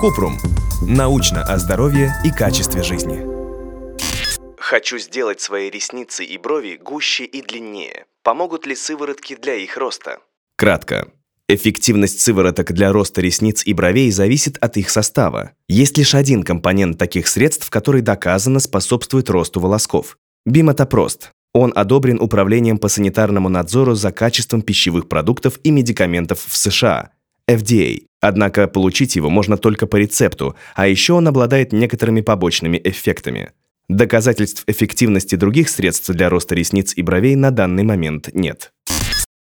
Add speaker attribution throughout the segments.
Speaker 1: Купрум. Научно о здоровье и качестве жизни.
Speaker 2: Хочу сделать свои ресницы и брови гуще и длиннее. Помогут ли сыворотки для их роста?
Speaker 1: Кратко. Эффективность сывороток для роста ресниц и бровей зависит от их состава. Есть лишь один компонент таких средств, который доказанно способствует росту волосков – бимотопрост. Он одобрен Управлением по санитарному надзору за качеством пищевых продуктов и медикаментов в США – FDA. Однако получить его можно только по рецепту, а еще он обладает некоторыми побочными эффектами. Доказательств эффективности других средств для роста ресниц и бровей на данный момент нет.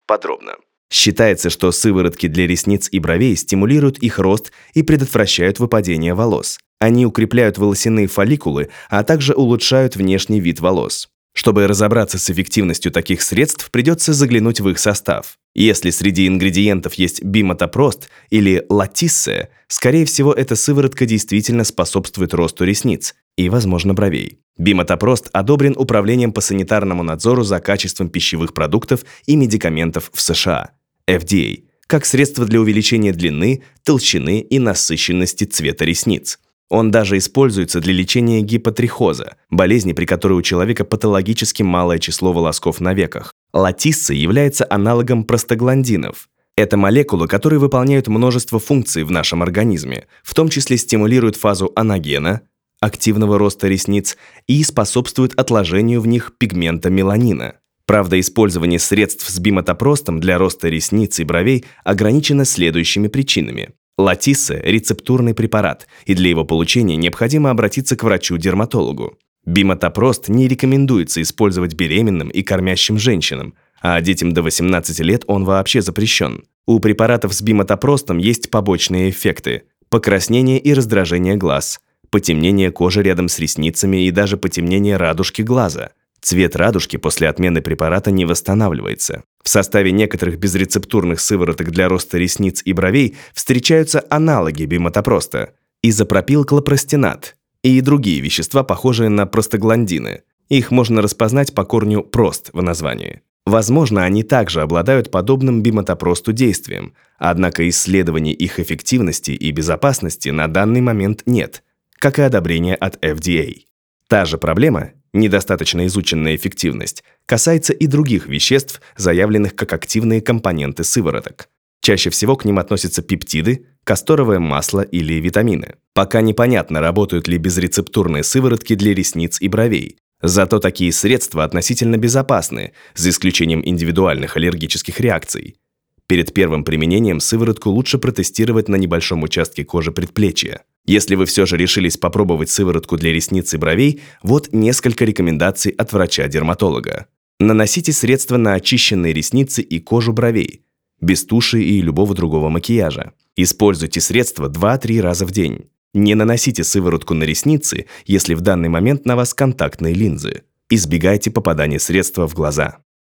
Speaker 2: Подробно.
Speaker 1: Считается, что сыворотки для ресниц и бровей стимулируют их рост и предотвращают выпадение волос. Они укрепляют волосяные фолликулы, а также улучшают внешний вид волос. Чтобы разобраться с эффективностью таких средств, придется заглянуть в их состав. Если среди ингредиентов есть бимотопрост или латиссе, скорее всего, эта сыворотка действительно способствует росту ресниц и, возможно, бровей. Бимотопрост одобрен Управлением по санитарному надзору за качеством пищевых продуктов и медикаментов в США, FDA, как средство для увеличения длины, толщины и насыщенности цвета ресниц. Он даже используется для лечения гипотрихоза, болезни, при которой у человека патологически малое число волосков на веках. Латисса является аналогом простагландинов. Это молекулы, которые выполняют множество функций в нашем организме, в том числе стимулируют фазу анагена, активного роста ресниц, и способствуют отложению в них пигмента меланина. Правда, использование средств с бимотопростом для роста ресниц и бровей ограничено следующими причинами. Латисса – рецептурный препарат, и для его получения необходимо обратиться к врачу-дерматологу. Бимотопрост не рекомендуется использовать беременным и кормящим женщинам, а детям до 18 лет он вообще запрещен. У препаратов с бимотопростом есть побочные эффекты – покраснение и раздражение глаз, потемнение кожи рядом с ресницами и даже потемнение радужки глаза – Цвет радужки после отмены препарата не восстанавливается. В составе некоторых безрецептурных сывороток для роста ресниц и бровей встречаются аналоги бимотопроста – изопропилклопростенат и другие вещества, похожие на простагландины. Их можно распознать по корню «прост» в названии. Возможно, они также обладают подобным бимотопросту действием, однако исследований их эффективности и безопасности на данный момент нет, как и одобрения от FDA. Та же проблема Недостаточно изученная эффективность касается и других веществ, заявленных как активные компоненты сывороток. Чаще всего к ним относятся пептиды, касторовое масло или витамины. Пока непонятно, работают ли безрецептурные сыворотки для ресниц и бровей. Зато такие средства относительно безопасны, за исключением индивидуальных аллергических реакций. Перед первым применением сыворотку лучше протестировать на небольшом участке кожи предплечья. Если вы все же решились попробовать сыворотку для ресниц и бровей, вот несколько рекомендаций от врача-дерматолога. Наносите средства на очищенные ресницы и кожу бровей, без туши и любого другого макияжа. Используйте средства 2-3 раза в день. Не наносите сыворотку на ресницы, если в данный момент на вас контактные линзы. Избегайте попадания средства в глаза.